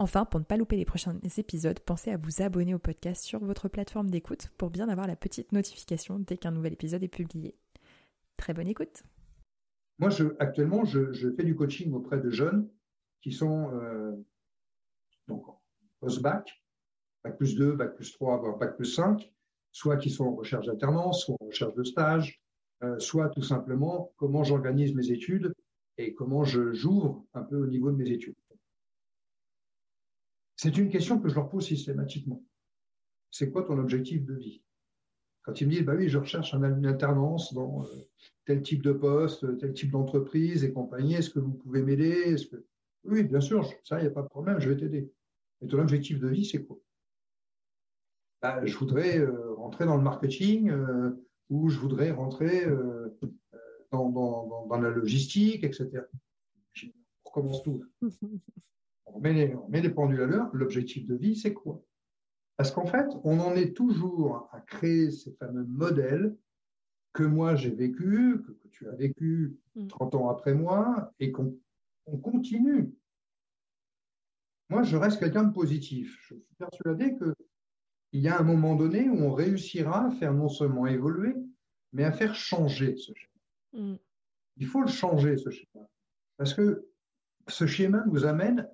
Enfin, pour ne pas louper les prochains épisodes, pensez à vous abonner au podcast sur votre plateforme d'écoute pour bien avoir la petite notification dès qu'un nouvel épisode est publié. Très bonne écoute. Moi, actuellement, je, fais du coaching auprès de jeunes qui sont euh, donc post-bac, bac plus 2, bac plus 3, voire bac plus 5, soit qui sont en recherche d'alternance, soit en recherche de stage, euh, soit tout simplement comment j'organise mes études et comment j'ouvre un peu au niveau de mes études. C'est une question que je leur pose systématiquement. C'est quoi ton objectif de vie? Quand ils me disent, bah oui, je recherche une alternance dans euh, tel type de poste, tel type d'entreprise et compagnie, est-ce que vous pouvez m'aider? Oui, bien sûr, ça, il n'y a pas de problème, je vais t'aider. Mais ton objectif de vie, c'est quoi? Bah, Je voudrais euh, rentrer dans le marketing euh, ou je voudrais rentrer dans, dans, la logistique, etc. On recommence tout. on met, les, pendules à l'heure, l'objectif de vie, c'est quoi? Parce qu'en fait, on en est toujours à créer ces fameux modèles que moi j'ai vécu, que, tu as vécu 30 mm. ans après moi, et qu'on continue. Moi, je reste quelqu'un de positif. Je suis persuadé qu'il y a un moment donné où on réussira à faire non seulement évoluer, mais à faire changer ce schéma. Mm. Il faut le changer, ce schéma. Parce que ce schéma nous amène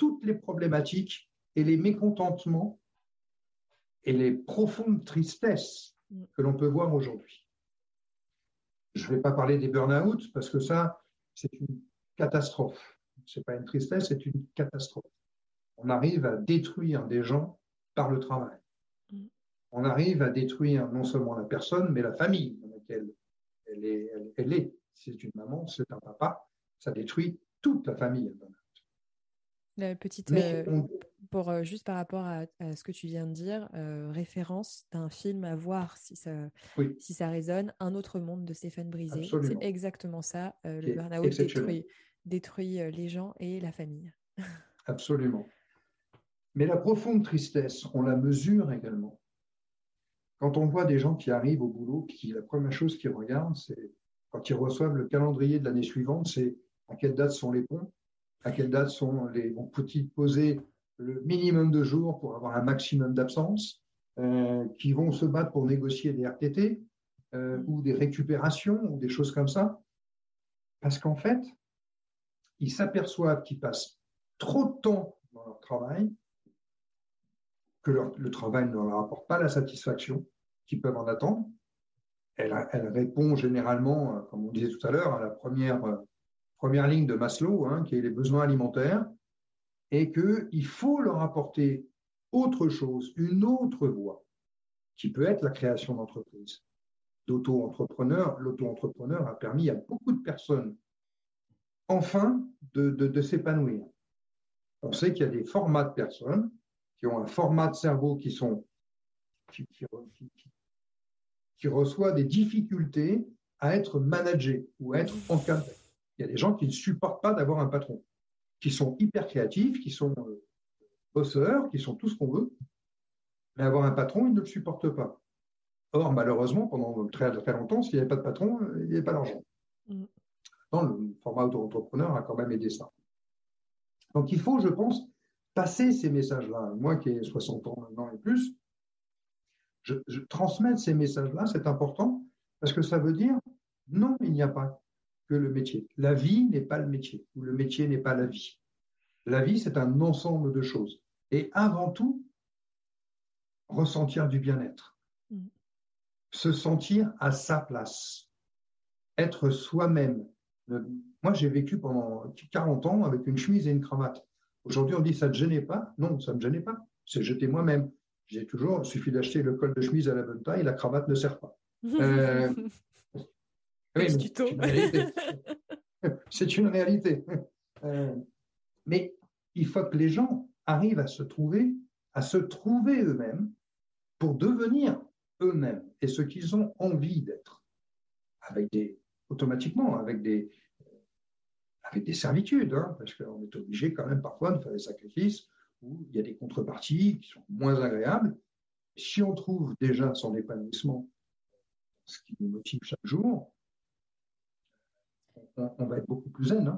toutes les problématiques et les mécontentements et les profondes tristesses mm. que l'on peut voir aujourd'hui. Je ne vais pas parler des burn-out parce que ça, c'est une catastrophe. Ce n'est pas une tristesse, c'est une catastrophe. On arrive à détruire des gens par le travail. Mm. On arrive à détruire non seulement la personne, mais la famille dans laquelle elle est. Elle, est. C'est une maman, c'est un papa. Ça détruit toute la famille. La petite, euh, pour euh, juste par rapport à, ce que tu viens de dire, euh, référence d'un film à voir si ça, si ça résonne, Un autre monde de Stéphane Brisé. C'est exactement ça. le burn-out détruit, détruit les gens et la famille. Absolument. Mais la profonde tristesse, on la mesure également. Quand on voit des gens qui arrivent au boulot, qui la première chose qu'ils regardent, c'est quand ils reçoivent le calendrier de l'année suivante, c'est à quelle date sont les ponts, à quelle date sont les bons petits poser le minimum de jours pour avoir un maximum d'absence, euh, qui vont se battre pour négocier des RTT euh, ou des récupérations ou des choses comme ça, parce qu'en fait, ils s'aperçoivent qu'ils passent trop de temps dans leur travail, que le travail ne leur apporte pas la satisfaction qu'ils peuvent en attendre. Elle, elle, répond généralement, euh, comme on disait tout à l'heure, à la première première ligne de Maslow, hein, qui est les besoins alimentaires, et qu'il faut leur apporter autre chose, une autre voie, qui peut être la création d'entreprise. D'auto-entrepreneur, l'auto-entrepreneur a permis à beaucoup de personnes, enfin, de, s'épanouir. On sait qu'il y a des formats de personnes qui ont un format de cerveau qui sont qui, qui reçoit des difficultés à être managés ou à être encadrés. Il y a des gens qui ne supportent pas d'avoir un patron, qui sont hyper créatifs, qui sont euh, bosseurs, qui sont tout ce qu'on veut, mais avoir un patron, ils ne le supportent pas. Or, malheureusement, pendant très, très longtemps, s'il n'y avait pas de patron, euh, il n'y avait pas d'argent. Mm. le format auto-entrepreneur a quand même aidé ça. Donc, il faut, je pense, passer ces messages-là. Moi qui ai 60 ans maintenant et plus, je, je transmettre ces messages-là, c'est important parce que ça veut dire non, il n'y a pas le métier. La vie n'est pas le métier, ou le métier n'est pas la vie. La vie, c'est un ensemble de choses. Et avant tout, ressentir du bien-être. Mm. se sentir à sa place, être soi-même. Moi, j'ai vécu pendant 40 ans avec une chemise et une cravate. Aujourd'hui, on dit ça ne gênait pas. Non, ça ne me gênait pas. C'est jeter moi-même. J'ai toujours, il suffit d'acheter le col de chemise à la bonne taille, la cravate ne sert pas. Euh, c'est une réalité. Euh, mais il faut que les gens arrivent à se trouver, à se trouver eux-mêmes pour devenir eux-mêmes et ce qu'ils ont envie d'être, avec des automatiquement avec des avec des servitudes, hein, parce qu'on est obligé quand même parfois de faire des sacrifices où il y a des contreparties qui sont moins agréables. Si on trouve déjà son épanouissement, ce qui nous motive chaque jour, on, va être beaucoup plus zen.